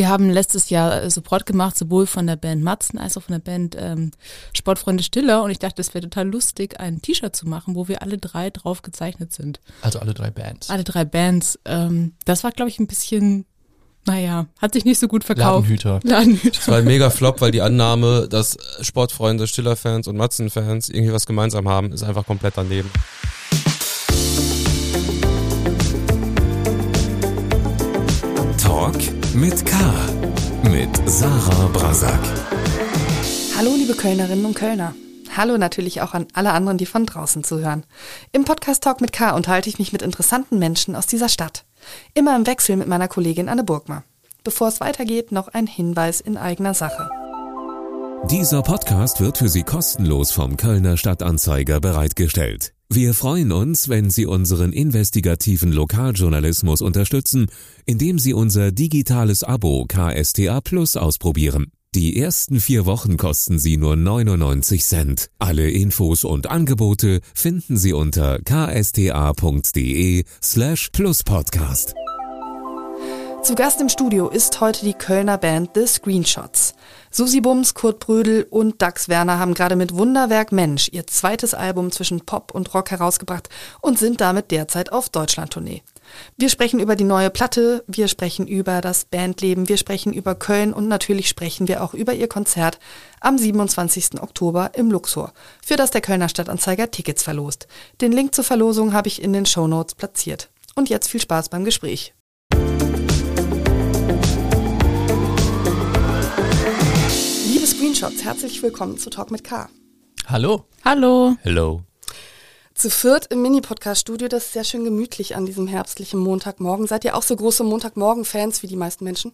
Wir haben letztes Jahr äh, Support gemacht, sowohl von der Band Matzen als auch von der Band ähm, Sportfreunde Stiller. Und ich dachte, es wäre total lustig, ein T-Shirt zu machen, wo wir alle drei drauf gezeichnet sind. Also alle drei Bands. Alle drei Bands. Ähm, das war, glaube ich, ein bisschen, naja, hat sich nicht so gut verkauft. Ladenhüter. Ladenhüter. Das war ein mega Flop, weil die Annahme, dass Sportfreunde, Stiller-Fans und Matzen-Fans irgendwie was gemeinsam haben, ist einfach komplett daneben. Talk mit K. Mit Sarah Brasak. Hallo, liebe Kölnerinnen und Kölner. Hallo natürlich auch an alle anderen, die von draußen zuhören. Im Podcast Talk mit K unterhalte ich mich mit interessanten Menschen aus dieser Stadt. Immer im Wechsel mit meiner Kollegin Anne Burgmer. Bevor es weitergeht, noch ein Hinweis in eigener Sache. Dieser Podcast wird für Sie kostenlos vom Kölner Stadtanzeiger bereitgestellt. Wir freuen uns, wenn Sie unseren investigativen Lokaljournalismus unterstützen, indem Sie unser digitales Abo KSTA Plus ausprobieren. Die ersten vier Wochen kosten Sie nur 99 Cent. Alle Infos und Angebote finden Sie unter ksta.de slash pluspodcast. Zu Gast im Studio ist heute die Kölner Band The Screenshots. Susi Bums, Kurt Brödel und Dax Werner haben gerade mit Wunderwerk Mensch ihr zweites Album zwischen Pop und Rock herausgebracht und sind damit derzeit auf Deutschlandtournee. Wir sprechen über die neue Platte, wir sprechen über das Bandleben, wir sprechen über Köln und natürlich sprechen wir auch über ihr Konzert am 27. Oktober im Luxor, für das der Kölner Stadtanzeiger Tickets verlost. Den Link zur Verlosung habe ich in den Shownotes platziert. Und jetzt viel Spaß beim Gespräch. Screenshots, herzlich willkommen zu Talk mit K. Hallo. Hallo. Hello. Zu viert im Mini-Podcast-Studio, das ist sehr schön gemütlich an diesem herbstlichen Montagmorgen. Seid ihr auch so große Montagmorgen-Fans wie die meisten Menschen?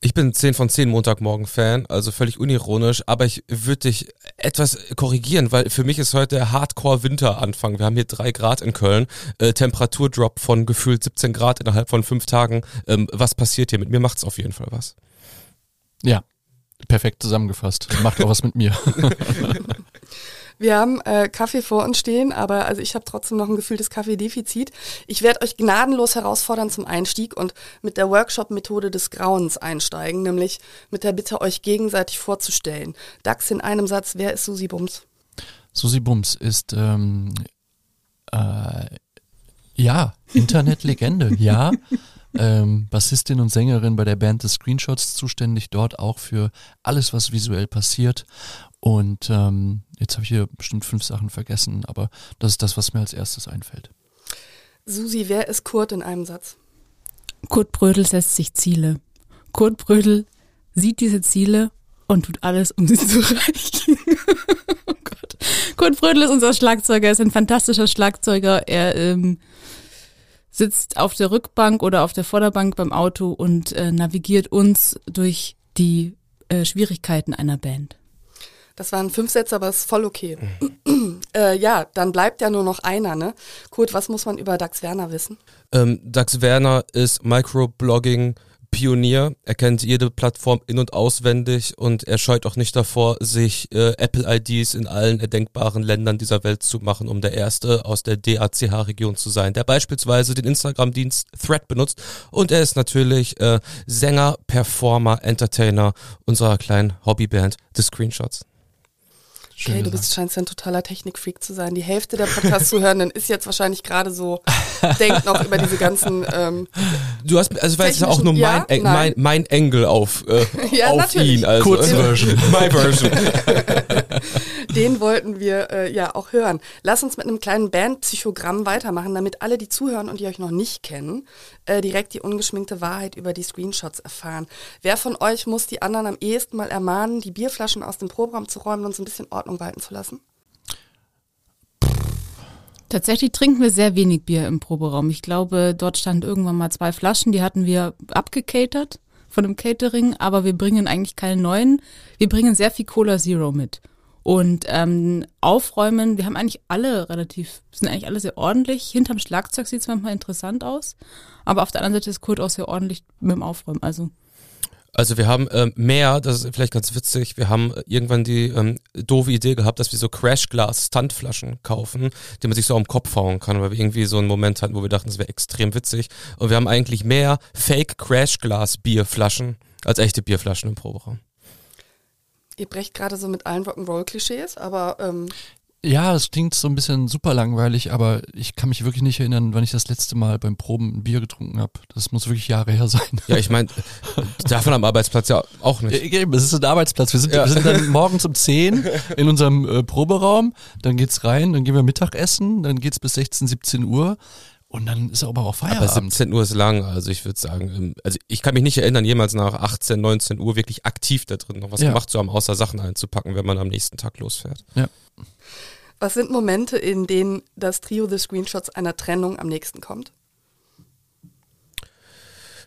Ich bin 10 von 10 Montagmorgen-Fan, also völlig unironisch, aber ich würde dich etwas korrigieren, weil für mich ist heute der Hardcore-Winteranfang. Wir haben hier drei Grad in Köln, äh, Temperaturdrop von gefühlt 17 Grad innerhalb von fünf Tagen. Ähm, was passiert hier? Mit mir macht's auf jeden Fall was. Ja, perfekt zusammengefasst. Macht auch was mit mir. Wir haben äh, Kaffee vor uns stehen, aber also ich habe trotzdem noch ein gefühltes Kaffeedefizit. Ich werde euch gnadenlos herausfordern zum Einstieg und mit der Workshop-Methode des Grauens einsteigen, nämlich mit der Bitte, euch gegenseitig vorzustellen. Dax in einem Satz, wer ist Susi Bums? Susi Bums ist ähm, äh, ja Internetlegende, ja. Ähm, Bassistin und Sängerin bei der Band The Screenshots, zuständig dort auch für alles, was visuell passiert. Und ähm, jetzt habe ich hier bestimmt fünf Sachen vergessen, aber das ist das, was mir als erstes einfällt. Susi, wer ist Kurt in einem Satz? Kurt Brödel setzt sich Ziele. Kurt Brödel sieht diese Ziele und tut alles, um sie zu erreichen. oh Gott. Kurt Brödel ist unser Schlagzeuger, er ist ein fantastischer Schlagzeuger. Er ähm, sitzt auf der Rückbank oder auf der Vorderbank beim Auto und äh, navigiert uns durch die äh, Schwierigkeiten einer Band. Das waren fünf Sätze, aber ist voll okay. äh, ja, dann bleibt ja nur noch einer, ne? Kurt, was muss man über Dax Werner wissen? Ähm, Dax Werner ist Microblogging Pionier. Er kennt jede Plattform in- und auswendig und er scheut auch nicht davor, sich äh, Apple-IDs in allen erdenkbaren Ländern dieser Welt zu machen, um der Erste aus der DACH-Region zu sein, der beispielsweise den Instagram-Dienst Thread benutzt. Und er ist natürlich äh, Sänger, Performer, Entertainer unserer kleinen Hobbyband The Screenshots. Schön Okay, du bist scheinst ja ein totaler Technikfreak zu sein. Die Hälfte der Podcast-Zuhörenden ist jetzt wahrscheinlich gerade so, denkt noch über diese ganzen ähm, Du hast, also war jetzt auch nur mein, ja? Mein, mein Engel auf, äh, Ja, auf natürlich. ihn. Also. Kurzversion. My Version. Den wollten wir äh, ja auch hören. Lass uns mit einem kleinen Bandpsychogramm weitermachen, damit alle, die zuhören und die euch noch nicht kennen, äh, direkt die ungeschminkte Wahrheit über die Screenshots erfahren. Wer von euch muss die anderen am ehesten mal ermahnen, die Bierflaschen aus dem Proberaum zu räumen und so ein bisschen Ordnung walten zu lassen? Tatsächlich trinken wir sehr wenig Bier im Proberaum. Ich glaube, dort standen irgendwann mal zwei Flaschen, die hatten wir abgecatert von dem Catering, aber wir bringen eigentlich keine neuen. Wir bringen sehr viel Cola Zero mit. Und ähm, aufräumen, wir haben eigentlich alle relativ, sind eigentlich alle sehr ordentlich. Hinterm Schlagzeug sieht es manchmal interessant aus, aber auf der anderen Seite ist Kurt auch sehr ordentlich mit dem Aufräumen. Also Also wir haben ähm, mehr, das ist vielleicht ganz witzig, wir haben irgendwann die ähm, doofe Idee gehabt, dass wir so Crashglas-Stuntflaschen kaufen, die man sich so am Kopf hauen kann, weil wir irgendwie so einen Moment hatten, wo wir dachten, das wäre extrem witzig. Und wir haben eigentlich mehr Fake-Crashglas-Bierflaschen als echte Bierflaschen im Proberaum. Ihr brecht gerade so mit allen Rock'n'Roll-Klischees, aber ähm, Ja, es klingt so ein bisschen super langweilig, aber ich kann mich wirklich nicht erinnern, wann ich das letzte Mal beim Proben ein Bier getrunken habe. Das muss wirklich Jahre her sein. Ja, ich meine, davon am Arbeitsplatz ja auch nicht. Äh, Eben, es ist ein Arbeitsplatz. Wir sind, Ja. wir sind dann morgens um 10 in unserem äh, Proberaum, dann geht's rein, dann gehen wir Mittagessen, dann geht's bis 16, 17 Uhr und dann ist aber auch Aber Feierabend. 17 Uhr ist lang, also ich würde sagen, ähm, also ich kann mich nicht erinnern, jemals nach 18, 19 Uhr wirklich aktiv da drin noch was Ja. gemacht zu haben, außer Sachen einzupacken, wenn man am nächsten Tag losfährt. was sind Momente, in denen das Trio The Screenshots einer Trennung am nächsten kommt?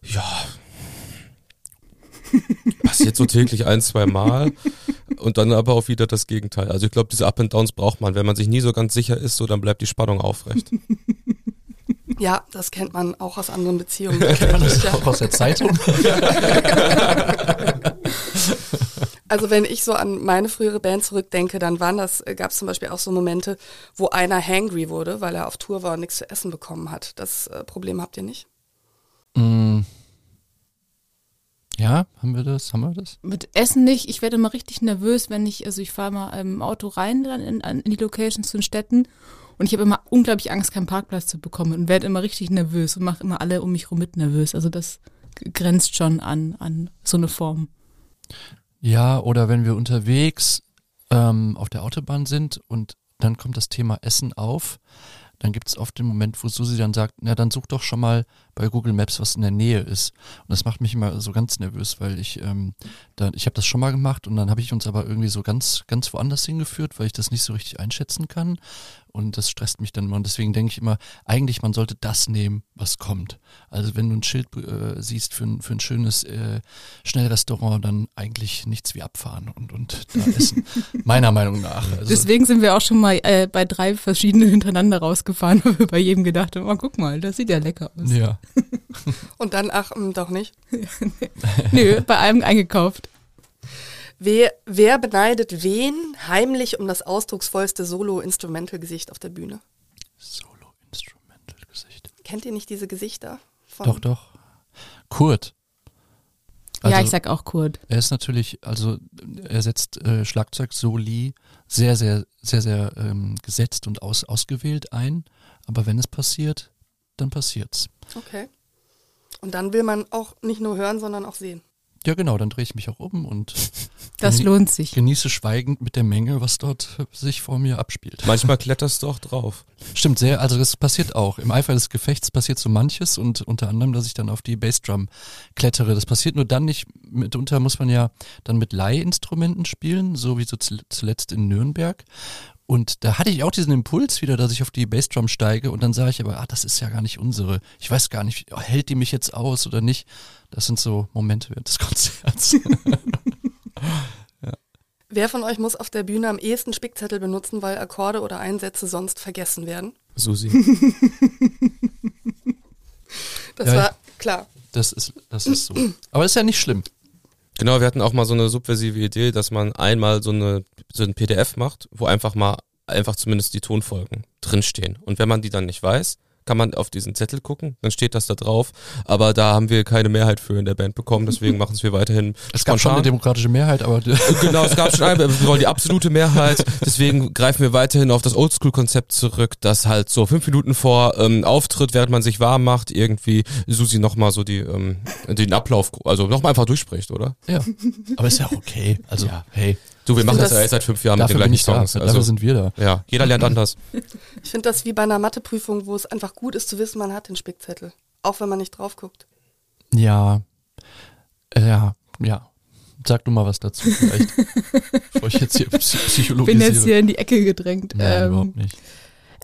Ja. Passiert so täglich ein, zwei Mal und dann aber auch wieder das Gegenteil. Also ich glaube, diese Up and Downs braucht man. Wenn man sich nie so ganz sicher ist, so dann bleibt die Spannung aufrecht. Ja, das kennt man auch aus anderen Beziehungen. das Ja. auch aus der Zeitung. Also wenn ich so an meine frühere Band zurückdenke, dann waren das, gab es zum Beispiel auch so Momente, wo einer hangry wurde, weil er auf Tour war und nichts zu essen bekommen hat. Das äh, Problem habt ihr nicht? Mm. Ja, haben wir das? Haben wir das? Mit Essen nicht. Ich werde immer richtig nervös, wenn ich, also ich fahre mal im Auto rein dann in, in die Locations zu den Städten und ich habe immer unglaublich Angst, keinen Parkplatz zu bekommen und werde immer richtig nervös und mache immer alle um mich rum mit nervös. Also das grenzt schon an, an so eine Form. Ja, oder wenn wir unterwegs ähm, auf der Autobahn sind und dann kommt das Thema Essen auf, dann gibt es oft den Moment, wo Susi dann sagt, na dann such doch schon mal bei Google Maps, was in der Nähe ist. Und das macht mich immer so ganz nervös, weil ich, ähm, da, ich habe das schon mal gemacht und dann habe ich uns aber irgendwie so ganz, ganz woanders hingeführt, weil ich das nicht so richtig einschätzen kann. Und das stresst mich dann immer. Und deswegen denke ich immer, eigentlich man sollte das nehmen, was kommt. Also wenn du ein Schild äh, siehst für ein, für ein schönes äh, Schnellrestaurant, dann eigentlich nichts wie abfahren und, und da essen. Meiner Meinung nach. Also, Deswegen sind wir auch schon mal äh, bei drei verschiedenen hintereinander rausgefahren, weil wir bei jedem gedacht haben, oh, guck mal, das sieht ja lecker aus. ja. Und dann, ach, ähm, doch nicht. Nö, bei einem eingekauft. Wer, wer beneidet wen heimlich um das ausdrucksvollste Solo-Instrumental-Gesicht auf der Bühne? Solo-Instrumental-Gesicht. Kennt ihr nicht diese Gesichter? Von Doch, doch. Kurt. ja, Also, ich sag auch Kurt. Er ist natürlich, also er setzt äh, Schlagzeug Soli sehr, sehr, sehr, sehr ähm, gesetzt und aus, ausgewählt ein. Aber wenn es passiert, dann passiert's. Okay. Und dann will man auch nicht nur hören, sondern auch sehen. Ja, genau, dann drehe ich mich auch um und Das lohnt sich. genieße schweigend mit der Menge, was dort sich vor mir abspielt. Manchmal kletterst du auch drauf. Stimmt sehr, also das passiert auch. Im Eifer des Gefechts passiert so manches und unter anderem, dass ich dann auf die Bassdrum klettere. Das passiert nur dann nicht, mitunter muss man ja dann mit Leihinstrumenten spielen, so wie so zuletzt in Nürnberg. Und da hatte ich auch diesen Impuls wieder, dass ich auf die Bassdrum steige und dann sage ich aber, ah, das ist ja gar nicht unsere. Ich weiß gar nicht, hält die mich jetzt aus oder nicht? Das sind so Momente während des Konzerts. Wer von euch muss auf der Bühne am ehesten Spickzettel benutzen, weil Akkorde oder Einsätze sonst vergessen werden? Susi. Das Ja, war klar. Das ist, das ist so. Aber ist ja nicht schlimm. Genau, wir hatten auch mal so eine subversive Idee, dass man einmal so eine so ein PDF macht, wo einfach mal einfach zumindest die Tonfolgen drinstehen. Und wenn man die dann nicht weiß, kann man auf diesen Zettel gucken, dann steht das da drauf. Aber da haben wir keine Mehrheit für in der Band bekommen, deswegen machen es wir weiterhin Es gab schon eine spontan. demokratische Mehrheit, aber Genau, es gab schon eine, wir wollen die absolute Mehrheit, deswegen greifen wir weiterhin auf das Oldschool-Konzept zurück, dass halt so fünf Minuten vor ähm, Auftritt, während man sich warm macht, irgendwie Susi nochmal so die ähm, den Ablauf, also nochmal einfach durchspricht, oder? ja. Aber ist ja okay. Also, Ja. hey, Du, wir Ich machen das ja das- jetzt seit fünf Jahren mit den bin gleichen ich da. Songs. Dafür Also, sind wir da. ja, jeder lernt anders. Ich finde das wie bei einer Matheprüfung, wo es einfach gut ist zu wissen, man hat den Spickzettel. Auch wenn man nicht drauf guckt. Ja, Äh, ja, ja. Sag du mal was dazu vielleicht, bevor ich jetzt hier psy bin psychologisiere. jetzt hier in die Ecke gedrängt. Nein, ähm, überhaupt nicht.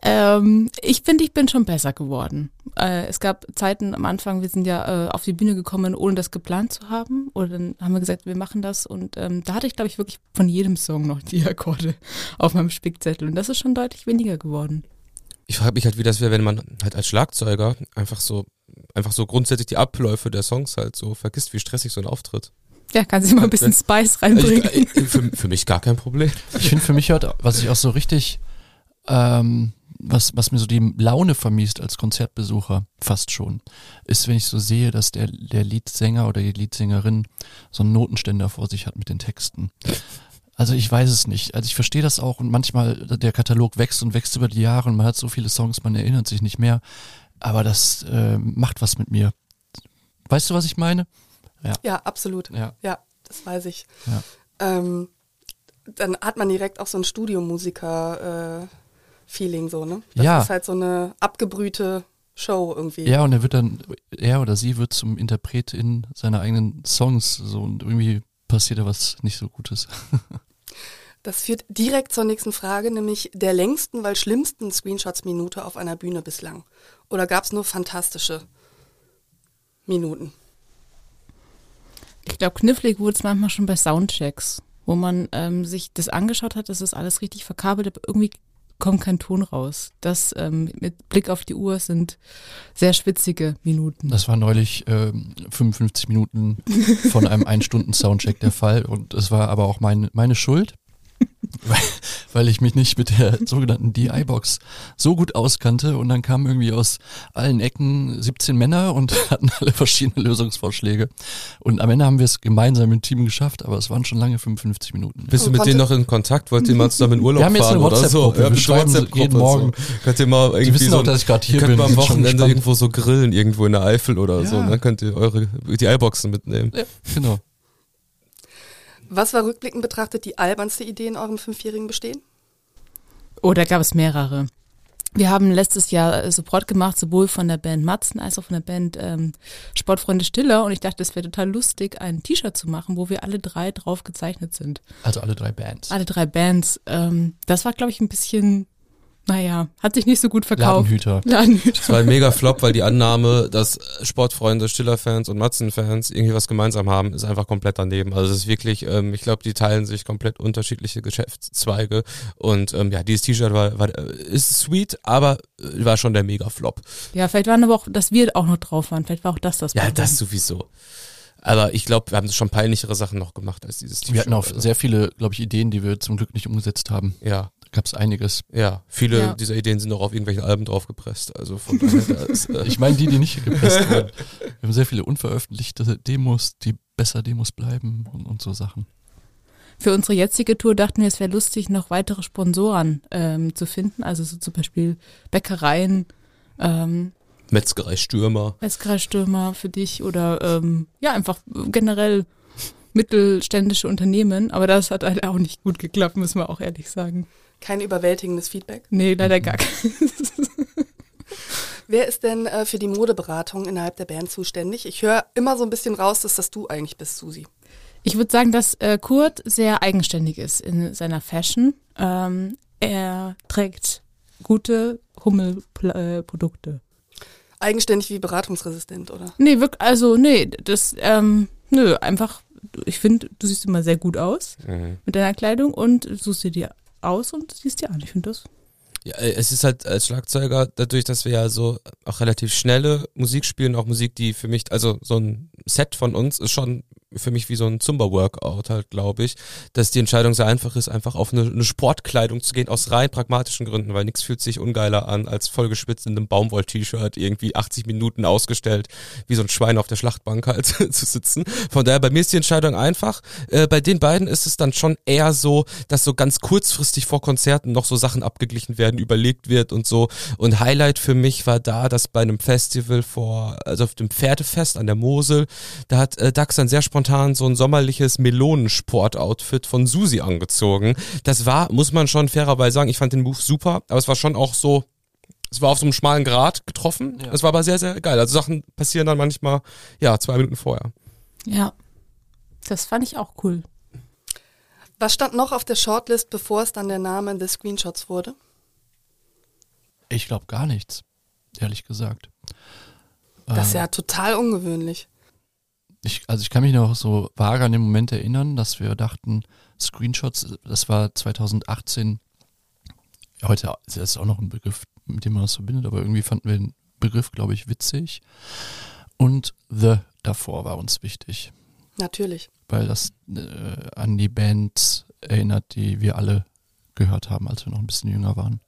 Ähm, ich finde, ich bin schon besser geworden. Äh, es gab Zeiten am Anfang, wir sind ja äh, auf die Bühne gekommen, ohne das geplant zu haben. Oder dann haben wir gesagt, wir machen das. Und ähm, da hatte ich, glaube ich, wirklich von jedem Song noch die Akkorde auf meinem Spickzettel. Und das ist schon deutlich weniger geworden. Ich frage mich halt, wie das wäre, wenn man halt als Schlagzeuger einfach so, einfach so grundsätzlich die Abläufe der Songs halt so vergisst, wie stressig so ein Auftritt. Ja, kann sie mal ein bisschen Spice reinbringen. Ich, für, für mich gar kein Problem. Ich finde für mich halt, was ich auch so richtig, ähm, was, was mir so die Laune vermiest als Konzertbesucher, fast schon, ist, wenn ich so sehe, dass der, der Leadsänger oder die Leadsängerin so einen Notenständer vor sich hat mit den Texten. Also ich weiß es nicht. Also ich verstehe das auch und manchmal der Katalog wächst und wächst über die Jahre und man hat so viele Songs, man erinnert sich nicht mehr. Aber das äh, macht was mit mir. Weißt du, was ich meine? Ja, ja absolut. Ja. ja, das weiß ich. Ja. Ähm, dann hat man direkt auch so ein Studiomusiker-Feeling so, ne? Das Ja. ist halt so eine abgebrühte Show irgendwie. Ja, und er wird dann, er oder sie wird zum Interpret in seiner eigenen Songs so und irgendwie passiert da was nicht so Gutes. Das führt direkt zur nächsten Frage, nämlich der längsten, weil schlimmsten Screenshots-Minute auf einer Bühne bislang. Oder gab es nur fantastische Minuten? Ich glaube, knifflig wurde es manchmal schon bei Soundchecks, wo man ähm, sich das angeschaut hat, das ist alles richtig verkabelt, aber irgendwie kommt kein Ton raus. Das ähm, mit Blick auf die Uhr sind sehr schwitzige Minuten. Das war neulich ähm, 55 Minuten von einem Ein-Stunden-Soundcheck der Fall und es war aber auch mein, meine Schuld, weil, weil ich mich nicht mit der sogenannten DI-Box so gut auskannte und dann kamen irgendwie aus allen Ecken 17 Männer und hatten alle verschiedene Lösungsvorschläge und am Ende haben wir es gemeinsam im Team geschafft, aber es waren schon lange 55 Minuten. Bist du mit denen noch in Kontakt? Wollt ihr mal zusammen in Urlaub Wir haben jetzt fahren eine oder so? WhatsApp-Gruppe. Wir schreiben so WhatsApp-Gruppe jeden so. Morgen. Könnt ihr mal irgendwie wissen so, auch, dass ich gerade hier könnt bin. mal am Wochenende irgendwo so grillen, irgendwo in der Eifel oder so. Ja. Dann könnt ihr eure die Eiboxen mitnehmen. Ja, genau. Was war rückblickend betrachtet die albernste Idee in eurem fünfjährigen Bestehen? Oh, da gab es mehrere. Wir haben letztes Jahr äh, Support gemacht, sowohl von der Band Matzen als auch von der Band ähm, Sportfreunde Stiller. Und ich dachte, es wäre total lustig, ein T-Shirt zu machen, wo wir alle drei drauf gezeichnet sind. Also alle drei Bands. Alle drei Bands. Ähm, das war, glaube ich, ein bisschen, naja, hat sich nicht so gut verkauft. Ladenhüter. Ladenhüter. Es war ein mega Flop, weil die Annahme, dass Sportfreunde, Stiller-Fans und Matzen-Fans irgendwie was gemeinsam haben, ist einfach komplett daneben. Also es ist wirklich, ähm, ich glaube, die teilen sich komplett unterschiedliche Geschäftszweige. Und ähm, ja, dieses T-Shirt war, war äh, ist sweet, aber äh, war schon der mega Flop. Ja, vielleicht waren aber auch, dass wir auch noch drauf waren. Vielleicht war auch das das Ja, Problem. das sowieso. Aber ich glaube, wir haben schon peinlichere Sachen noch gemacht als dieses T-Shirt. Wir hatten auch Also, sehr viele, glaube ich, Ideen, die wir zum Glück nicht umgesetzt haben. ja, gab es einiges. ja. Viele Ja. dieser Ideen sind auch auf irgendwelchen Alben draufgepresst. Also von daher, ist, äh, Ich meine die, die nicht gepresst wurden. Wir haben sehr viele unveröffentlichte Demos, die besser Demos bleiben und, und so Sachen. Für unsere jetzige Tour dachten wir, es wäre lustig, noch weitere Sponsoren ähm, zu finden. Also so zum Beispiel Bäckereien, ähm, Metzgerei Stürmer. Metzgerstürmer für dich oder ähm, ja, einfach generell mittelständische Unternehmen. Aber das hat halt auch nicht gut geklappt, müssen wir auch ehrlich sagen. Kein überwältigendes Feedback. Nee, leider gar kein. Wer ist denn äh, für die Modeberatung innerhalb der Band zuständig? Ich höre immer so ein bisschen raus, dass das du eigentlich bist, Susi. Ich würde sagen, dass äh, Kurt sehr eigenständig ist in seiner Fashion. Ähm, er trägt gute Hummelprodukte. Eigenständig wie beratungsresistent, oder? Nee, wirklich, also nee, das, ähm, nö, einfach, ich finde, du siehst immer sehr gut aus mit deiner Kleidung und suchst dir die aus und siehst dir an. Ich finde das. Ja, äh, es ist halt als Schlagzeuger, dadurch, dass wir ja so auch relativ schnelle Musik spielen, auch Musik, die für mich, also so ein Set von uns ist schon für mich wie so ein Zumba-Workout halt, glaube ich, dass die Entscheidung sehr einfach ist, einfach auf eine, eine Sportkleidung zu gehen, aus rein pragmatischen Gründen, weil nichts fühlt sich ungeiler an, als vollgeschwitzt in einem Baumwoll-T-Shirt irgendwie 80 Minuten ausgestellt, wie so ein Schwein auf der Schlachtbank halt zu sitzen. Von daher, bei mir ist die Entscheidung einfach. Äh, bei den beiden ist es dann schon eher so, dass so ganz kurzfristig vor Konzerten noch so Sachen abgeglichen werden, überlegt wird und so. Und Highlight für mich war da, dass bei einem Festival vor, also auf dem Pferdefest an der Mosel, da hat äh, Dax dann sehr spontan so ein sommerliches Melonensport-Outfit von Susi angezogen. Das war, muss man schon fairerweise sagen, ich fand den Move super, aber es war schon auch so, es war auf so einem schmalen Grat getroffen. Ja. Es war aber sehr, sehr geil. Also Sachen passieren dann manchmal, ja, zwei Minuten vorher. Ja. Das fand ich auch cool. Was stand noch auf der Shortlist, bevor es dann der Name The Screenshots wurde? Ich glaube gar nichts, ehrlich gesagt. Das ist Ähm, ja total ungewöhnlich. Ich, also ich kann mich noch so vage an den Moment erinnern, dass wir dachten, Screenshots, das war 2018, heute ist das auch noch ein Begriff, mit dem man das verbindet, aber irgendwie fanden wir den Begriff, glaube ich, witzig. Und The davor war uns wichtig. Natürlich. weil das äh, an die Bands erinnert, die wir alle gehört haben, als wir noch ein bisschen jünger waren.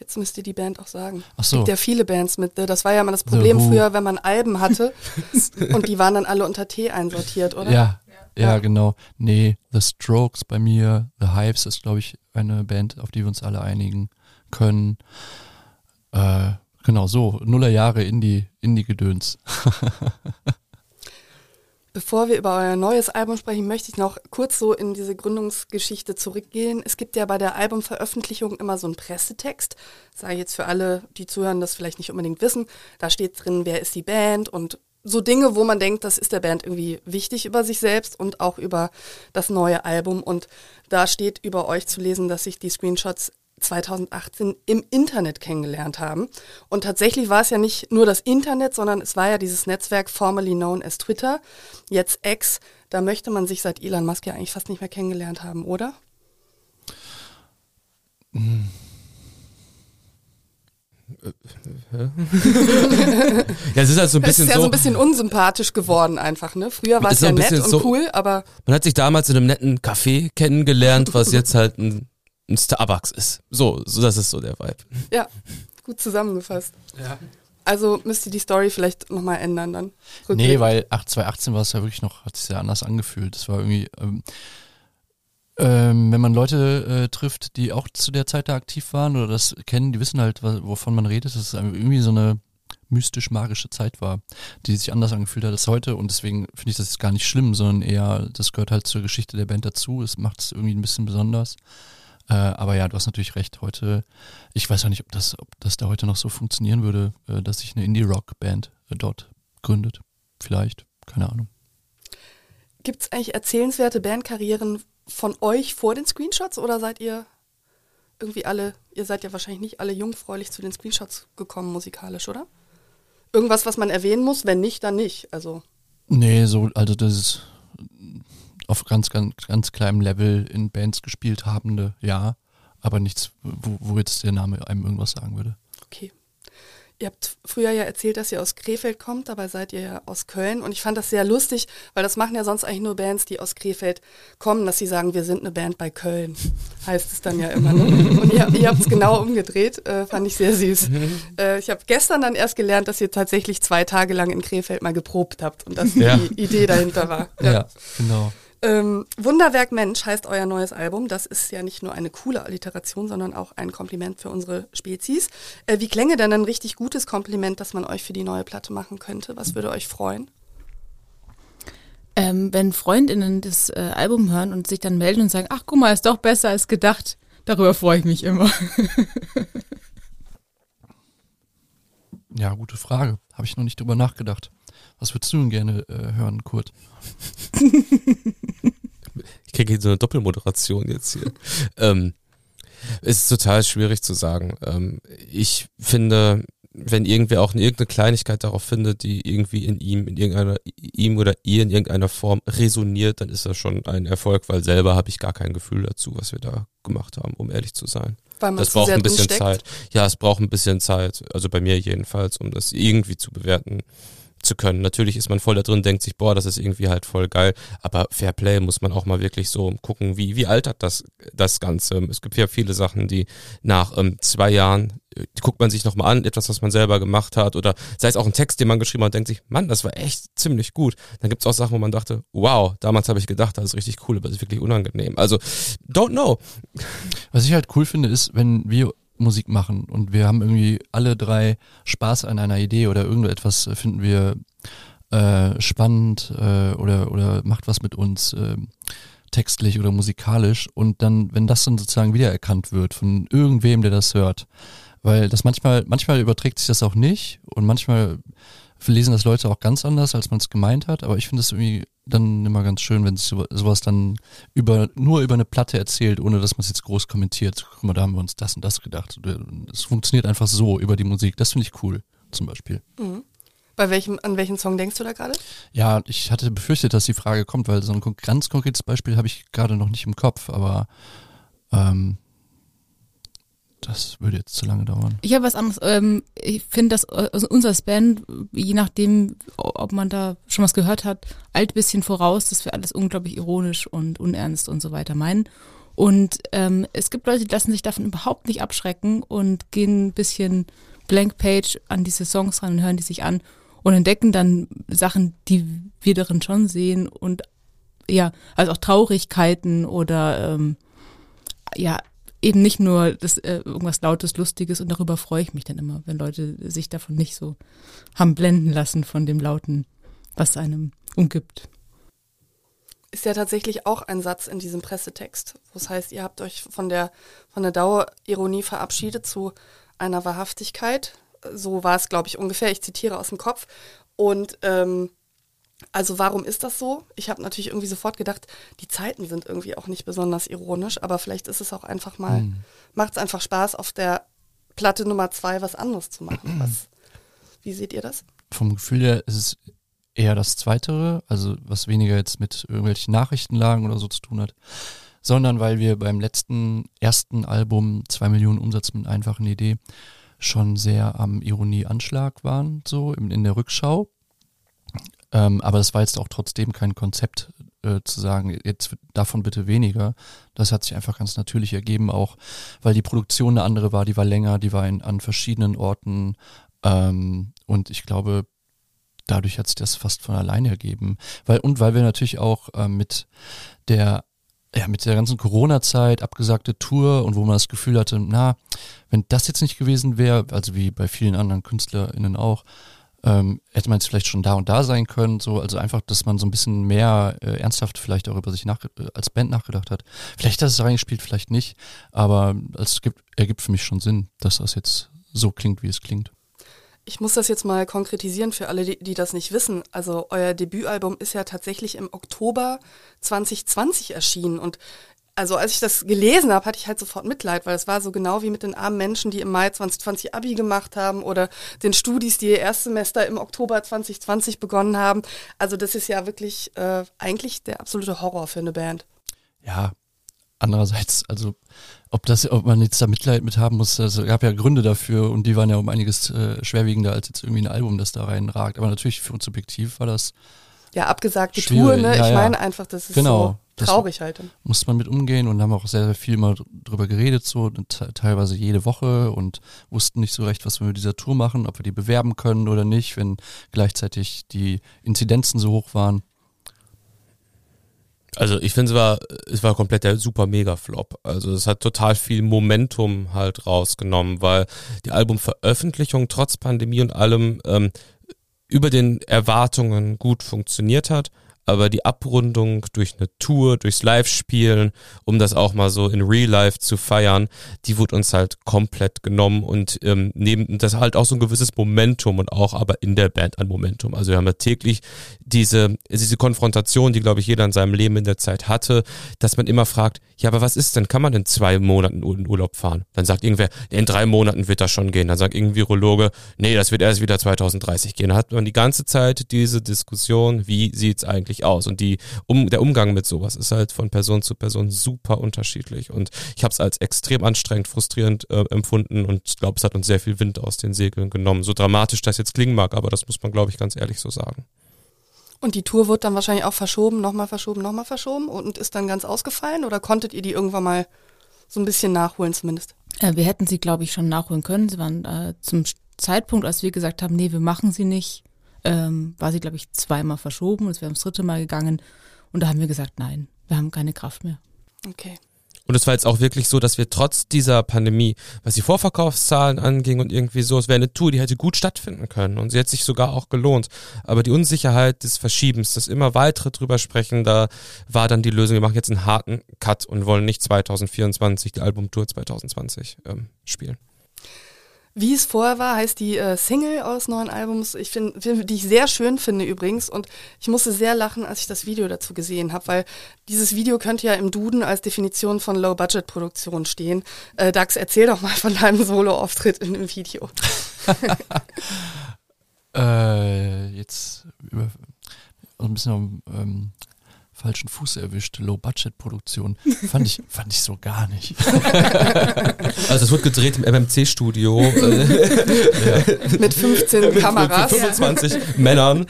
Jetzt müsst ihr die Band auch sagen. Ach Es so. gibt ja viele Bands mit The. Das war ja mal das Problem früher, wenn man Alben hatte und die waren dann alle unter T einsortiert, oder? Ja, ja, Ja. genau. Nee, The Strokes bei mir, The Hypes ist, glaube ich, eine Band, auf die wir uns alle einigen können. Äh, genau, so, Nullerjahre Indie, Indie-Gedöns. Bevor wir über euer neues Album sprechen, möchte ich noch kurz so in diese Gründungsgeschichte zurückgehen. Es gibt ja bei der Albumveröffentlichung immer so einen Pressetext. Sage ich jetzt für alle, die zuhören, das vielleicht nicht unbedingt wissen. Da steht drin, wer ist die Band und so Dinge, wo man denkt, das ist der Band irgendwie wichtig über sich selbst und auch über das neue Album. Und da steht über euch zu lesen, dass sich die Screenshots 2018 im Internet kennengelernt haben. Und tatsächlich war es ja nicht nur das Internet, sondern es war ja dieses Netzwerk formerly known as Twitter, jetzt X. Da möchte man sich seit Elon Musk ja eigentlich fast nicht mehr kennengelernt haben, oder? Ja, es ist halt so ein Es bisschen ist ja so, so ein bisschen unsympathisch geworden einfach, ne? Früher war es ja nett und so- cool, aber man hat sich damals in einem netten Café kennengelernt, was jetzt halt ein, ein Starbucks ist. So, so, das ist so der Vibe. ja, gut zusammengefasst. Also müsst ihr die Story vielleicht nochmal ändern dann. Nee, Rückblickend. weil 8, 2018 war es ja wirklich noch, hat sich ja anders angefühlt. Das war irgendwie, ähm, ähm, wenn man Leute äh, trifft, die auch zu der Zeit da aktiv waren oder das kennen, die wissen halt, wovon man redet, dass es irgendwie so eine mystisch-magische Zeit war, die sich anders angefühlt hat als heute und deswegen finde ich das jetzt gar nicht schlimm, sondern eher, das gehört halt zur Geschichte der Band dazu, es macht es irgendwie ein bisschen besonders. Äh, aber ja, du hast natürlich recht, heute, ich weiß auch nicht, ob das, ob das da heute noch so funktionieren würde, äh, dass sich eine Indie-Rock-Band äh, dort gründet. Vielleicht, keine Ahnung. Gibt es eigentlich erzählenswerte Bandkarrieren von euch vor den Screenshots oder seid ihr irgendwie alle, ihr seid ja wahrscheinlich nicht alle jungfräulich zu den Screenshots gekommen musikalisch, oder? Irgendwas, was man erwähnen muss, wenn nicht, dann nicht. Also Nee, so, also das ist auf ganz, ganz, ganz kleinem Level in Bands gespielt habende, ja, aber nichts, wo, wo jetzt der Name einem irgendwas sagen würde. Okay. Ihr habt früher ja erzählt, dass ihr aus Krefeld kommt, dabei seid ihr ja aus Köln. Und ich fand das sehr lustig, weil das machen ja sonst eigentlich nur Bands, die aus Krefeld kommen, dass sie sagen, wir sind eine Band bei Köln. Heißt es dann ja immer. Ne? Und ihr, ihr habt es genau umgedreht, äh, fand ich sehr süß. Äh, ich habe gestern dann erst gelernt, dass ihr tatsächlich zwei Tage lang in Krefeld mal geprobt habt und dass Ja. die Idee dahinter war. genau. Ähm, Wunderwerk Mensch heißt euer neues Album. Das ist ja nicht nur eine coole Alliteration, sondern auch ein Kompliment für unsere Spezies. Äh, wie klänge denn ein richtig gutes Kompliment, das man euch für die neue Platte machen könnte? Was würde euch freuen? Ähm, wenn Freundinnen das äh, Album hören und sich dann melden und sagen, ach guck mal, ist doch besser als gedacht, darüber freue ich mich immer. Ja, gute Frage. Habe ich noch nicht drüber nachgedacht. Was würdest du denn gerne äh, hören, Kurt? Ich kriege hier so eine Doppelmoderation jetzt hier. ähm, es ist total schwierig zu sagen. Ähm, ich finde, wenn irgendwer auch irgendeine Kleinigkeit darauf findet, die irgendwie in ihm, in irgendeiner, ihm oder ihr in irgendeiner Form resoniert, dann ist das schon ein Erfolg, weil selber habe ich gar kein Gefühl dazu, was wir da gemacht haben, um ehrlich zu sein. Weil man Das braucht ein bisschen drinsteckt? Zeit. Ja, es braucht ein bisschen Zeit. Also bei mir jedenfalls, um das irgendwie zu bewerten zu können. Natürlich ist man voll da drin, denkt sich, boah, das ist irgendwie halt voll geil. Aber Fair Play muss man auch mal wirklich so gucken, wie, wie altert das, das Ganze. Es gibt ja viele Sachen, die nach ähm, zwei Jahren, guckt man sich nochmal an, etwas, was man selber gemacht hat. Oder sei es auch ein Text, den man geschrieben hat, denkt sich, Mann, das war echt ziemlich gut. Dann gibt es auch Sachen, wo man dachte, wow, damals habe ich gedacht, das ist richtig cool, aber das ist wirklich unangenehm. Also, don't know. Was ich halt cool finde, ist, wenn wir Musik machen und wir haben irgendwie alle drei Spaß an einer Idee oder irgendetwas äh, finden wir äh, spannend äh, oder, oder macht was mit uns äh, textlich oder musikalisch und dann, wenn das dann sozusagen wiedererkannt wird von irgendwem, der das hört, weil das manchmal, manchmal überträgt sich das auch nicht und manchmal lesen das Leute auch ganz anders, als man es gemeint hat, aber ich finde es irgendwie dann immer ganz schön, wenn sich so- sowas dann über, nur über eine Platte erzählt, ohne dass man es jetzt groß kommentiert. Guck mal, da haben wir uns das und das gedacht. Es funktioniert einfach so über die Musik. Das finde ich cool, zum Beispiel. Bei welchem, an welchen Song denkst du da gerade? Ja, ich hatte befürchtet, dass die Frage kommt, weil so ein ganz konkretes Beispiel habe ich gerade noch nicht im Kopf, aber ähm, das würde jetzt zu lange dauern. Ich habe was anderes. Ähm, ich finde, dass also unser Band, je nachdem, ob man da schon was gehört hat, alt bisschen voraus, dass wir alles unglaublich ironisch und unernst und so weiter meinen. Und ähm, es gibt Leute, die lassen sich davon überhaupt nicht abschrecken und gehen ein bisschen blank page an diese Songs ran und hören die sich an und entdecken dann Sachen, die wir darin schon sehen und ja, also auch Traurigkeiten oder ähm, ja, eben nicht nur das äh, irgendwas Lautes, Lustiges und darüber freue ich mich dann immer, wenn Leute sich davon nicht so haben blenden lassen von dem Lauten, was einem umgibt. Ist ja tatsächlich auch ein Satz in diesem Pressetext, wo es heißt, ihr habt euch von der, von der Dauerironie verabschiedet zu einer Wahrhaftigkeit. So war es, glaube ich, ungefähr. Ich zitiere aus dem Kopf. Und ähm, also warum ist das so? Ich habe natürlich irgendwie sofort gedacht, die Zeiten sind irgendwie auch nicht besonders ironisch, aber vielleicht ist es auch einfach mal, mhm. macht es einfach Spaß, auf der Platte Nummer zwei was anderes zu machen. Was, wie seht ihr das? Vom Gefühl her ist es eher das Zweitere, also was weniger jetzt mit irgendwelchen Nachrichtenlagen oder so zu tun hat, sondern weil wir beim letzten ersten Album zwei Millionen Umsatz mit einfachen Idee schon sehr am Ironieanschlag waren, so in, in der Rückschau. Ähm, aber das war jetzt auch trotzdem kein Konzept äh, zu sagen, jetzt davon bitte weniger. Das hat sich einfach ganz natürlich ergeben, auch weil die Produktion eine andere war, die war länger, die war in, an verschiedenen Orten. Ähm, und ich glaube, dadurch hat sich das fast von alleine ergeben. Weil, und weil wir natürlich auch äh, mit der ja, mit der ganzen Corona-Zeit, abgesagte Tour und wo man das Gefühl hatte, na, wenn das jetzt nicht gewesen wäre, also wie bei vielen anderen KünstlerInnen auch, ähm, hätte man jetzt vielleicht schon da und da sein können, so, also einfach, dass man so ein bisschen mehr äh, ernsthaft vielleicht auch über sich nach, äh, als Band nachgedacht hat. Vielleicht hat es reingespielt, vielleicht nicht, aber es gibt, ergibt für mich schon Sinn, dass das jetzt so klingt, wie es klingt. Ich muss das jetzt mal konkretisieren für alle, die, die das nicht wissen. Also euer Debütalbum ist ja tatsächlich im Oktober 2020 erschienen und also als ich das gelesen habe, hatte ich halt sofort Mitleid, weil es war so genau wie mit den armen Menschen, die im Mai 2020 Abi gemacht haben oder den Studis, die ihr Erstsemester im Oktober 2020 begonnen haben. Also das ist ja wirklich äh, eigentlich der absolute Horror für eine Band. Ja, andererseits, also ob das, ob man jetzt da Mitleid mit haben muss, also gab ja Gründe dafür und die waren ja um einiges äh, schwerwiegender als jetzt irgendwie ein Album, das da reinragt. Aber natürlich für uns subjektiv war das ja, abgesagte Tour, ne? Ja, ich meine einfach, das ist genau, so traurig halt. Muss man mit umgehen und haben auch sehr, sehr viel mal drüber geredet, so teilweise jede Woche und wussten nicht so recht, was wir mit dieser Tour machen, ob wir die bewerben können oder nicht, wenn gleichzeitig die Inzidenzen so hoch waren. Also ich finde, es war, es war komplett der super Mega-Flop. Also es hat total viel Momentum halt rausgenommen, weil die Albumveröffentlichung trotz Pandemie und allem ähm, über den Erwartungen gut funktioniert hat, aber die Abrundung durch eine Tour, durchs Live-Spielen, um das auch mal so in Real Life zu feiern, die wurde uns halt komplett genommen und ähm, neben das halt auch so ein gewisses Momentum und auch aber in der Band ein Momentum. Also wir haben ja täglich diese, diese Konfrontation, die glaube ich jeder in seinem Leben in der Zeit hatte, dass man immer fragt, ja, aber was ist denn, kann man in zwei Monaten in Urlaub fahren? Dann sagt irgendwer, in drei Monaten wird das schon gehen. Dann sagt irgendein Virologe, nee, das wird erst wieder 2030 gehen. Dann hat man die ganze Zeit diese Diskussion, wie sieht's eigentlich unterschiedlich aus und die, um, der Umgang mit sowas ist halt von Person zu Person super unterschiedlich und ich habe es als extrem anstrengend, frustrierend äh, empfunden und ich glaube, es hat uns sehr viel Wind aus den Segeln genommen. So dramatisch das jetzt klingen mag, aber das muss man, glaube ich, ganz ehrlich so sagen. Und die Tour wird dann wahrscheinlich auch verschoben, nochmal verschoben, nochmal verschoben und ist dann ganz ausgefallen oder konntet ihr die irgendwann mal so ein bisschen nachholen zumindest? Äh, wir hätten sie, glaube ich, schon nachholen können. Sie waren äh, zum Zeitpunkt, als wir gesagt haben, nee, wir machen sie nicht, ähm, war sie, glaube ich, zweimal verschoben und es wäre ums dritte Mal gegangen. Und da haben wir gesagt, nein, wir haben keine Kraft mehr. Okay. Und es war jetzt auch wirklich so, dass wir trotz dieser Pandemie, was die Vorverkaufszahlen anging und irgendwie so, es wäre eine Tour, die hätte gut stattfinden können und sie hätte sich sogar auch gelohnt. Aber die Unsicherheit des Verschiebens, das immer weitere drüber sprechen, da war dann die Lösung, wir machen jetzt einen harten Cut und wollen nicht 2024 die Albumtour 2020 ähm, spielen. Wie es vorher war, heißt die äh, Single aus neuen Albums, ich find, die ich sehr schön finde übrigens. Und ich musste sehr lachen, als ich das Video dazu gesehen habe, weil dieses Video könnte ja im Duden als Definition von Low-Budget-Produktion stehen. Äh, Dax, erzähl doch mal von deinem Solo-Auftritt in dem Video. äh, jetzt über, also ein bisschen ähm, falschen Fuß erwischt. Low-Budget-Produktion. Fand ich, fand ich so gar nicht. Also es wird gedreht im MMC-Studio Mit 15 Kameras. 25 Männern.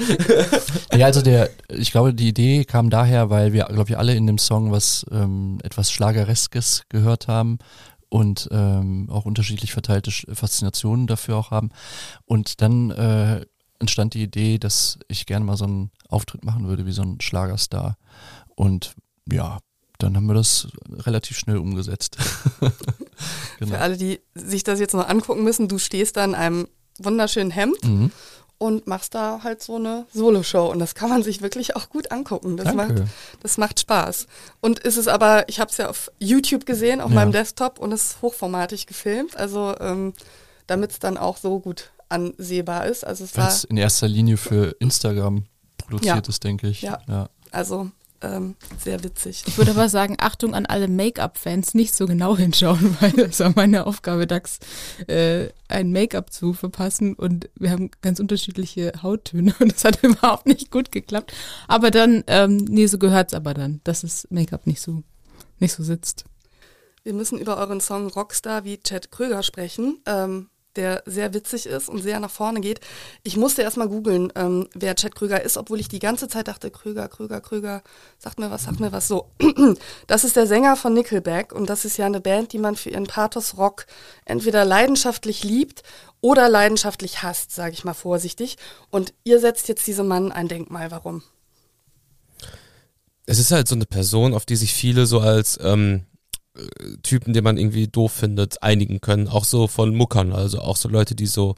Ja, also der, ich glaube, die Idee kam daher, weil wir, glaube ich, alle in dem Song was ähm, etwas Schlagereskes gehört haben und ähm, auch unterschiedlich verteilte Faszinationen dafür auch haben. Und dann äh, entstand die Idee, dass ich gerne mal so einen Auftritt machen würde, wie so ein Schlagerstar. Und ja, dann haben wir das relativ schnell umgesetzt. genau. Für alle, die sich das jetzt noch angucken müssen, du stehst da in einem wunderschönen Hemd Mhm. und machst da halt so eine Solo-Show. Und das kann man sich wirklich auch gut angucken. Das, macht, Danke. das macht Spaß. Und ist es aber, ich habe es ja auf YouTube gesehen, auf Ja. meinem Desktop und es ist hochformatig gefilmt. Also ähm, damit es dann auch so gut ansehbar ist. Also es es in erster Linie für Instagram produziert Ja. ist, denke ich. Ja. ja. also ähm, sehr witzig. Ich würde aber sagen, Achtung an alle Make-up-Fans, nicht so genau hinschauen, weil das war meine Aufgabe, Dax äh, ein Make-up zu verpassen und wir haben ganz unterschiedliche Hauttöne und das hat überhaupt nicht gut geklappt. Aber dann, ähm, nee, so gehört's aber dann, dass das Make-up nicht so, nicht so sitzt. Wir müssen über euren Song Rockstar wie Chad Kröger sprechen, ähm, der sehr witzig ist und sehr nach vorne geht. Ich musste erst mal googeln, ähm, wer Chad Kröger ist, obwohl ich die ganze Zeit dachte, Kröger, Kröger, Kröger, sagt mir was, sagt mir was. So, das ist der Sänger von Nickelback und das ist ja eine Band, die man für ihren Pathos-Rock entweder leidenschaftlich liebt oder leidenschaftlich hasst, sage ich mal vorsichtig. Und ihr setzt jetzt diesem Mann ein Denkmal. Warum? Es ist halt so eine Person, auf die sich viele so als ähm, äh, Typen, den man irgendwie doof findet, einigen können. Auch so von Muckern, also auch so Leute, die so,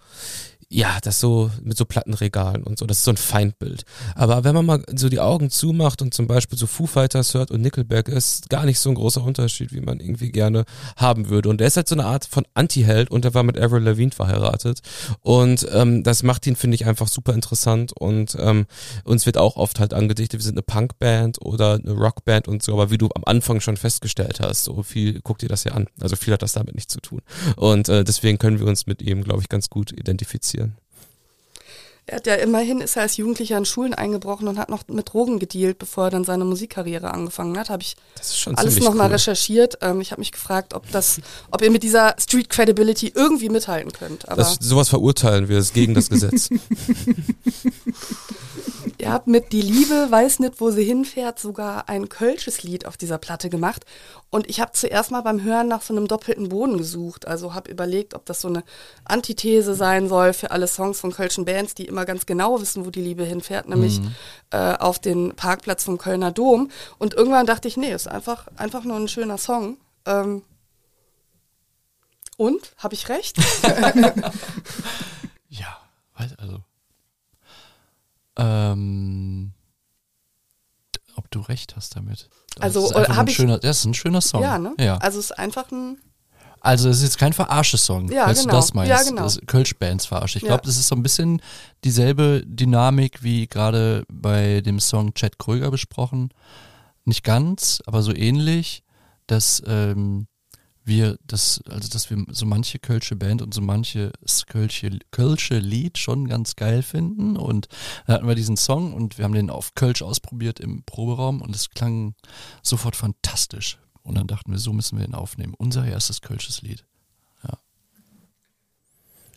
ja, das so mit so Plattenregalen und so, das ist so ein Feindbild. Aber wenn man mal so die Augen zumacht und zum Beispiel so Foo Fighters hört und Nickelback, ist gar nicht so ein großer Unterschied, wie man irgendwie gerne haben würde. Und er ist halt so eine Art von Anti-Held und er war mit Avril Lavigne verheiratet. Und ähm, das macht ihn, finde ich, einfach super interessant. Und ähm, uns wird auch oft halt angedichtet, wir sind eine Punkband oder eine Rockband und so, aber wie du am Anfang schon festgestellt hast, so viel, guck dir das ja an. Also viel hat das damit nichts zu tun. Und äh, deswegen können wir uns mit ihm, glaube ich, ganz gut identifizieren. Er hat ja immerhin, ist er als Jugendlicher in Schulen eingebrochen und hat noch mit Drogen gedealt, bevor er dann seine Musikkarriere angefangen hat. Habe ich Das ist schon alles nochmal cool. recherchiert. Ähm, ich habe mich gefragt, ob das, ob ihr mit dieser Street Credibility irgendwie mithalten könnt. Aber Das, sowas verurteilen wir, ist gegen das Gesetz. ihr habt mit Die Liebe weiß nicht, wo sie hinfährt, sogar ein kölsches Lied auf dieser Platte gemacht. Und ich habe zuerst mal beim Hören nach so einem doppelten Boden gesucht. Also habe überlegt, ob das so eine Antithese sein soll für alle Songs von kölschen Bands, die immer ganz genau wissen, wo die Liebe hinfährt, nämlich äh, auf den Parkplatz vom Kölner Dom. Und irgendwann dachte ich, nee, ist einfach, einfach nur ein schöner Song. Ähm und? Habe ich recht? Ja, weiß, also. Ähm, ob du recht hast damit. Das Also, ist einfach hab nur ein ich- schöner, das ist ein schöner Song. ja, ne? Ja. Also es ist einfach ein. Also es ist jetzt kein Verarsche-Song, Ja, falls genau. du das meinst. Ja, genau. Kölsch-Bands verarsche. Ich Ja. glaube, das ist so ein bisschen dieselbe Dynamik wie gerade bei dem Song Chad Kröger besprochen. Nicht ganz, aber so ähnlich, dass ähm, wir das, also dass wir so manche Kölsche Band und so manches Kölsche, Kölsche Lied schon ganz geil finden. Und da hatten wir diesen Song und wir haben den auf Kölsch ausprobiert im Proberaum und es klang sofort fantastisch. Und dann dachten wir, so müssen wir ihn aufnehmen. Unser erstes Kölsches Lied.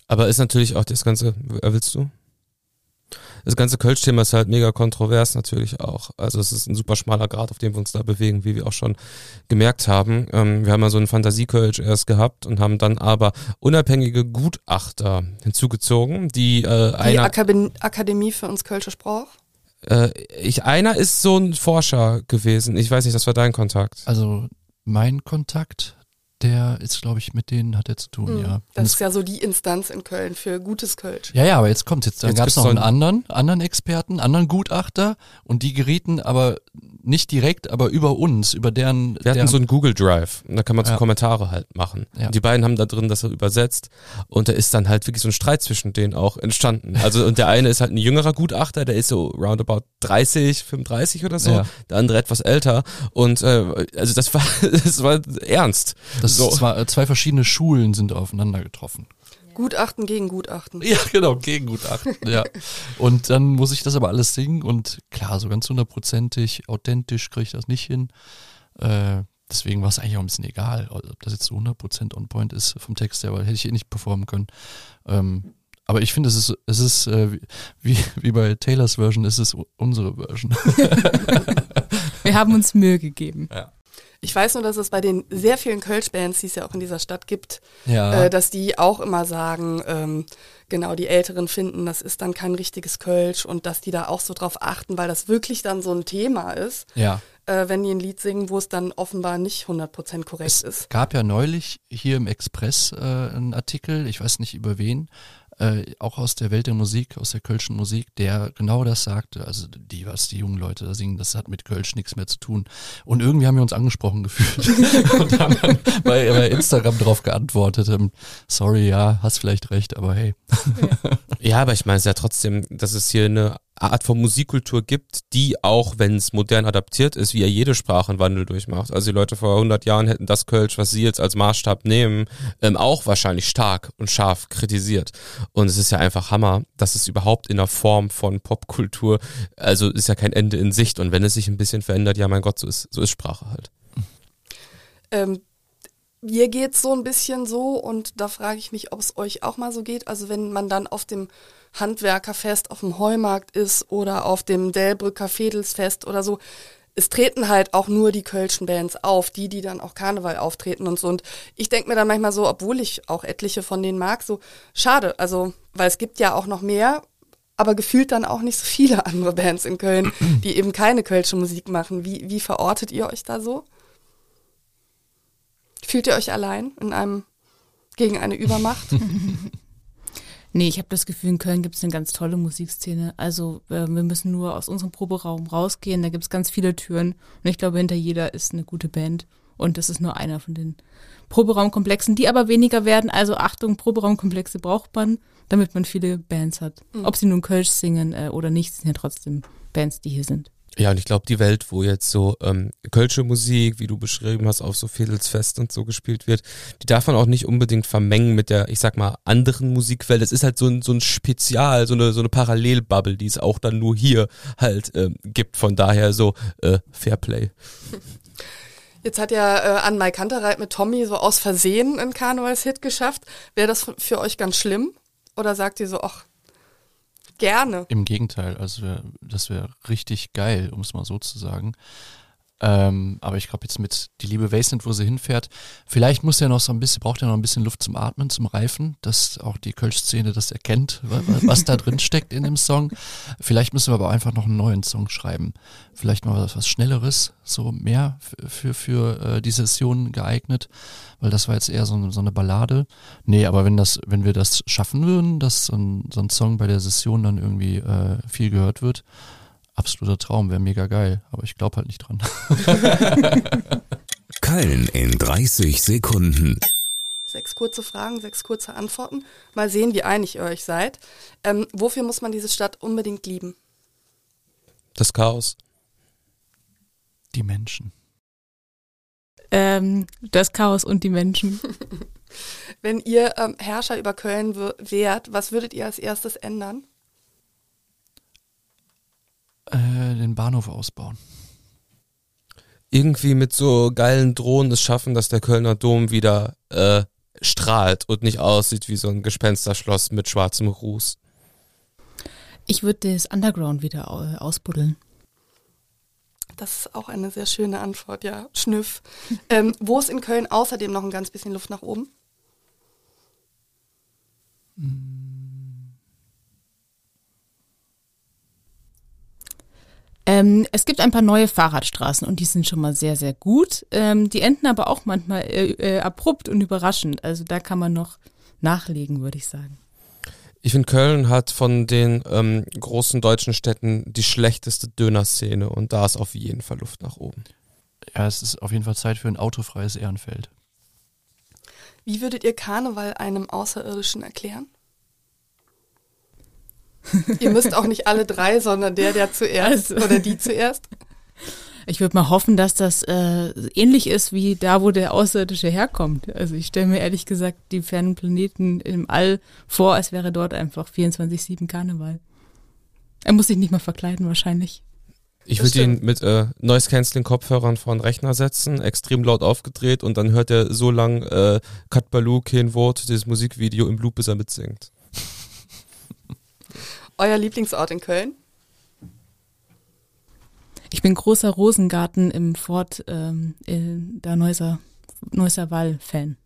Aber ist natürlich auch das ganze, äh, willst du? Das ganze Kölsch-Thema ist halt mega kontrovers natürlich auch. Also es ist ein super schmaler Grad, auf dem wir uns da bewegen, wie wir auch schon gemerkt haben. Ähm, wir haben ja so einen Fantasie-Kölsch erst gehabt und haben dann aber unabhängige Gutachter hinzugezogen, die äh, Die Akademie für uns Kölsche Sprach. Äh, ich, einer ist so ein Forscher gewesen. Ich weiß nicht, das war dein Kontakt. Also mein Kontakt, der ist, glaube ich, mit denen hat er zu tun, ja. Und Mhm. Das ist ja so die Instanz in Köln für gutes Kölsch. ja, ja, aber jetzt kommt jetzt, dann gab es noch so einen anderen, anderen Experten, anderen Gutachter und die gerieten aber nicht direkt, aber über uns, über deren, Wir hatten deren so einen Google Drive und da kann man so Ja. Kommentare halt machen. Ja. Die beiden haben da drin das so übersetzt und da ist dann halt wirklich so ein Streit zwischen denen auch entstanden. Also und der eine ist halt ein jüngerer Gutachter, der ist so roundabout 30, 35 oder so, Ja. der andere etwas älter und äh, also das war das war ernst. das so. zwar, zwei verschiedene Schulen sind aufeinander getroffen. Gutachten gegen Gutachten. Ja, genau, Gegengutachten, ja. Und dann muss ich das aber alles singen und klar, so ganz hundertprozentig, authentisch kriege ich das nicht hin. Äh, deswegen war es eigentlich auch ein bisschen egal, ob das jetzt so 100% on point ist vom Text her, weil hätte ich eh nicht performen können. Ähm, aber ich finde, es ist, es ist äh, wie, wie bei Taylors Version, es ist unsere Version. Wir haben uns Mühe gegeben. Ja. Ich weiß nur, dass es bei den sehr vielen Kölsch-Bands, die es ja auch in dieser Stadt gibt, Ja. äh, dass die auch immer sagen, ähm, genau, die Älteren finden, das ist dann kein richtiges Kölsch und dass die da auch so drauf achten, weil das wirklich dann so ein Thema ist, ja. äh, wenn die ein Lied singen, wo es dann offenbar nicht 100% korrekt Es ist. gab ja neulich hier im Express äh, einen Artikel, ich weiß nicht über wen, äh, auch aus der Welt der Musik, aus der kölschen Musik, der genau das sagte. Also die, was die jungen Leute da singen, das hat mit Kölsch nichts mehr zu tun. Und irgendwie haben wir uns angesprochen gefühlt und haben dann bei, bei Instagram drauf geantwortet. ähm, Sorry, ja, hast vielleicht recht, aber hey. Ja, aber ich meine es ist ja trotzdem, dass es hier eine Art von Musikkultur gibt, die auch, wenn es modern adaptiert ist, wie ja jede Sprache einen Wandel durchmacht. Also die Leute vor 100 Jahren hätten das Kölsch, was sie jetzt als Maßstab nehmen, ähm, auch wahrscheinlich stark und scharf kritisiert. Und es ist ja einfach Hammer, dass es überhaupt in der Form von Popkultur, also ist ja kein Ende in Sicht. Und wenn es sich ein bisschen verändert, ja mein Gott, so ist, so ist Sprache halt. Ähm, mir geht's so ein bisschen so und da frage ich mich, ob es euch auch mal so geht. Also wenn man dann auf dem Handwerkerfest auf dem Heumarkt ist oder auf dem Delbrücker Fädelsfest oder so, es treten halt auch nur die Kölschen Bands auf, die, die dann auch Karneval auftreten und so. Und ich denke mir dann manchmal so, obwohl ich auch etliche von denen mag, so schade. Also, weil es gibt ja auch noch mehr, aber gefühlt dann auch nicht so viele andere Bands in Köln, die eben keine Kölsche Musik machen. Wie, wie verortet ihr euch da so? Fühlt ihr euch allein in einem gegen eine Übermacht? Nee, ich habe das Gefühl, in Köln gibt es eine ganz tolle Musikszene. Also äh, wir müssen nur aus unserem Proberaum rausgehen. Da gibt es ganz viele Türen. Und ich glaube, hinter jeder ist eine gute Band. Und das ist nur einer von den Proberaumkomplexen, die aber weniger werden. Also Achtung, Proberaumkomplexe braucht man, damit man viele Bands hat. Ob sie nun Kölsch singen äh, oder nicht, sind ja trotzdem Bands, die hier sind. Ja, und ich glaube, die Welt, wo jetzt so ähm, Kölsche Musik, wie du beschrieben hast, auf so Fädelsfest und so gespielt wird, die darf man auch nicht unbedingt vermengen mit der, ich sag mal, anderen Musikwelt. Es ist halt so ein, so ein Spezial, so eine, so eine Parallelbubble, die es auch dann nur hier halt ähm, gibt. Von daher so äh, Fairplay. Jetzt hat ja äh, Anne-Mai Kantereit mit Tommy so aus Versehen einen Karnevalshit geschafft. Wäre das für euch ganz schlimm? Oder sagt ihr so, ach, gerne? Im Gegenteil, also das wäre richtig geil, um es mal so zu sagen. Ähm, aber ich glaube jetzt mit die liebe Wasteland, wo sie hinfährt, vielleicht muss ja noch so ein bisschen, braucht ja noch ein bisschen Luft zum Atmen, zum Reifen, dass auch die Kölsch-Szene das erkennt, wa- wa- was da drin steckt in dem Song. Vielleicht müssen wir aber einfach noch einen neuen Song schreiben. Vielleicht mal was, was Schnelleres, so mehr für, für, äh, die Session geeignet, weil das war jetzt eher so, eine- so eine Ballade. Nee, aber wenn das, wenn wir das schaffen würden, dass so ein, so ein Song bei der Session dann irgendwie äh, viel gehört wird, absoluter Traum, wäre mega geil. Aber ich glaube halt nicht dran. Köln in 30 Sekunden. Sechs kurze Fragen, sechs kurze Antworten. Mal sehen, wie einig ihr euch seid. Ähm, wofür muss man diese Stadt unbedingt lieben? Das Chaos. Die Menschen. Ähm, das Chaos und die Menschen. Wenn ihr ähm, Herrscher über Köln wärt, was würdet ihr als erstes ändern? Äh, den Bahnhof ausbauen. Irgendwie mit so geilen Drohnen es schaffen, dass der Kölner Dom wieder äh, strahlt und nicht aussieht wie so ein Gespensterschloss mit schwarzem Ruß. Ich würde das Underground wieder au- ausbuddeln. Das ist auch eine sehr schöne Antwort, ja. Schnüff. ähm, wo ist in Köln außerdem noch ein ganz bisschen Luft nach oben? Ähm, es gibt ein paar neue Fahrradstraßen und die sind schon mal sehr, sehr gut. Ähm, die enden aber auch manchmal äh, äh, abrupt und überraschend. Also da kann man noch nachlegen, würde ich sagen. Ich finde, Köln hat von den ähm, großen deutschen Städten die schlechteste Dönerszene und da ist auf jeden Fall Luft nach oben. Ja, es ist auf jeden Fall Zeit für ein autofreies Ehrenfeld. Wie würdet ihr Karneval einem Außerirdischen erklären? Ihr müsst auch nicht alle drei, sondern der, der zuerst Also. oder die zuerst. Ich würde mal hoffen, dass das äh, ähnlich ist wie da, wo der Außerirdische herkommt. Also ich stelle mir ehrlich gesagt die fernen Planeten im All vor, als wäre dort einfach 24-7 Karneval. Er muss sich nicht mal verkleiden wahrscheinlich. Ich würde ihn mit äh, Noise Cancelling Kopfhörern vor den Rechner setzen, extrem laut aufgedreht und dann hört er so lang äh, Kat Baloo kein Wort, dieses Musikvideo im Loop, bis er mitsingt. Euer Lieblingsort in Köln? Ich bin großer Rosengarten im Fort ähm, in der Neusser, Neusser Wall-Fan.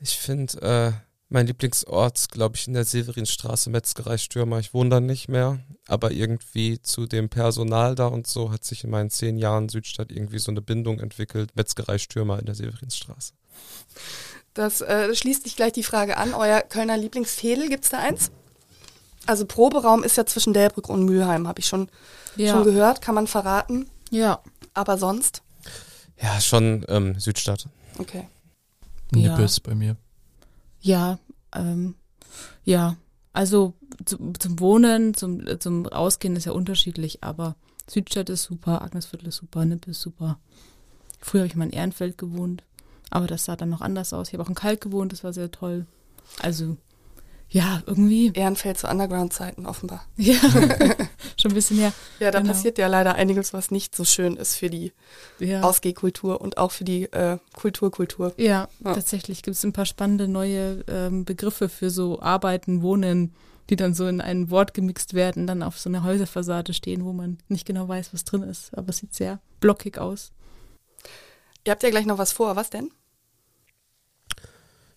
Ich finde, äh, mein Lieblingsort, glaube ich, in der Severinstraße, Metzgerei Stürmer. Ich wohne da nicht mehr, aber irgendwie zu dem Personal da und so hat sich in meinen zehn Jahren Südstadt irgendwie so eine Bindung entwickelt. Metzgerei Stürmer in der Severinstraße. Das äh, schließt sich gleich die Frage an. Euer Kölner Lieblingsfädel, gibt's da eins? Also Proberaum ist ja zwischen Delbrück und Mülheim, habe ich schon, schon gehört, kann man verraten. ja. Aber sonst? Ja, schon ähm, Südstadt. Okay. Ja. Nippes bei mir. Ja, ähm, ja. Also zu, zum Wohnen, zum, zum Ausgehen ist ja unterschiedlich, aber Südstadt ist super, Agnesviertel ist super, Nipp ist super. Früher habe ich mal in Ehrenfeld gewohnt, aber das sah dann noch anders aus. Ich habe auch in Kalk gewohnt, das war sehr toll. Also, ja, irgendwie, Ehrenfeld zu Underground-Zeiten offenbar. ja, schon ein bisschen her. Ja, da Genau. passiert ja leider einiges, was nicht so schön ist für die Ja. Ausgehkultur und auch für die äh, Kulturkultur. Ja, Ja. tatsächlich gibt es ein paar spannende neue ähm, Begriffe für so Arbeiten, Wohnen, die dann so in ein Wort gemixt werden, dann auf so einer Häuserfassade stehen, wo man nicht genau weiß, was drin ist. Aber es sieht sehr blockig aus. Ihr habt ja gleich noch was vor. Was denn?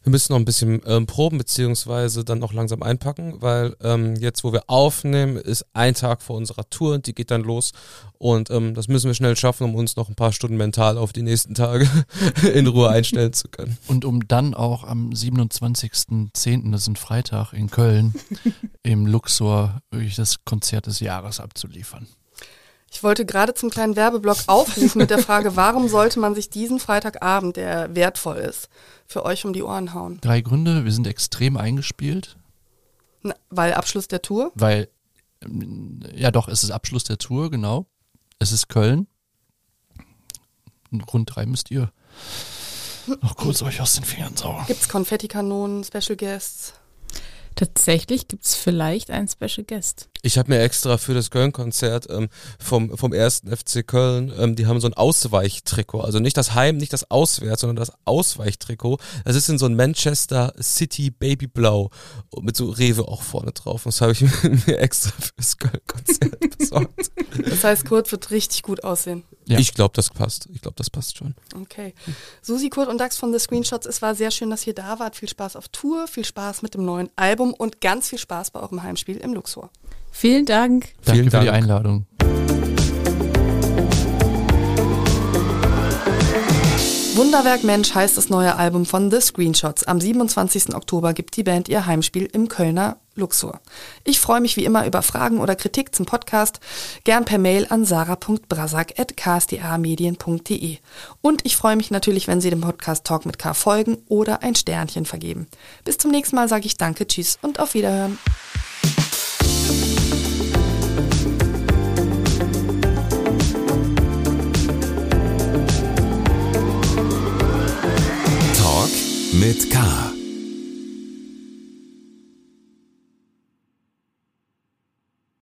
Wir müssen noch ein bisschen ähm, proben, beziehungsweise dann auch langsam einpacken, weil ähm, jetzt, wo wir aufnehmen, ist ein Tag vor unserer Tour, die geht dann los. Und ähm, das müssen wir schnell schaffen, um uns noch ein paar Stunden mental auf die nächsten Tage in Ruhe einstellen zu können. Und um dann auch am 27.10., das ist ein Freitag in Köln, im Luxor wirklich das Konzert des Jahres abzuliefern. Ich wollte gerade zum kleinen Werbeblock aufrufen mit der Frage, warum sollte man sich diesen Freitagabend, der wertvoll ist, für euch um die Ohren hauen? Drei Gründe, wir sind extrem eingespielt, Na, weil Abschluss der Tour? weil, ähm, ja doch, es ist Abschluss der Tour, genau. Es ist Köln. Rund drei müsst ihr noch kurz euch aus den Fingern saugen. Gibt's Konfettikanonen, Special Guests? Tatsächlich gibt es vielleicht einen Special Guest. Ich habe mir extra für das Köln-Konzert ähm, vom, vom ersten FC Köln, ähm, die haben so ein Ausweichtrikot. Also nicht das Heim, nicht das Auswärts, sondern das Ausweichtrikot. Das ist in so ein Manchester City Babyblau mit so Rewe auch vorne drauf. Und das habe ich mir extra fürs Köln-Konzert besorgt. Das heißt, Kurt wird richtig gut aussehen. Ja. Ich glaube, das passt. Ich glaube, das passt schon. Okay. Susi, Kurt und Dax von The Screenshots, es war sehr schön, dass ihr da wart. Viel Spaß auf Tour, viel Spaß mit dem neuen Album und ganz viel Spaß bei eurem Heimspiel im Luxor. Vielen Dank. Danke Vielen für die Dank. Einladung. Wunderwerk Mensch heißt das neue Album von The Screenshots. Am 27. Oktober gibt die Band ihr Heimspiel im Kölner Luxor. Ich freue mich wie immer über Fragen oder Kritik zum Podcast, gern per Mail an sarah.brasak.ksda-medien.de. Und ich freue mich natürlich, wenn Sie dem Podcast Talk mit K folgen oder ein Sternchen vergeben. Bis zum nächsten Mal sage ich Danke, Tschüss und auf Wiederhören. Talk mit K.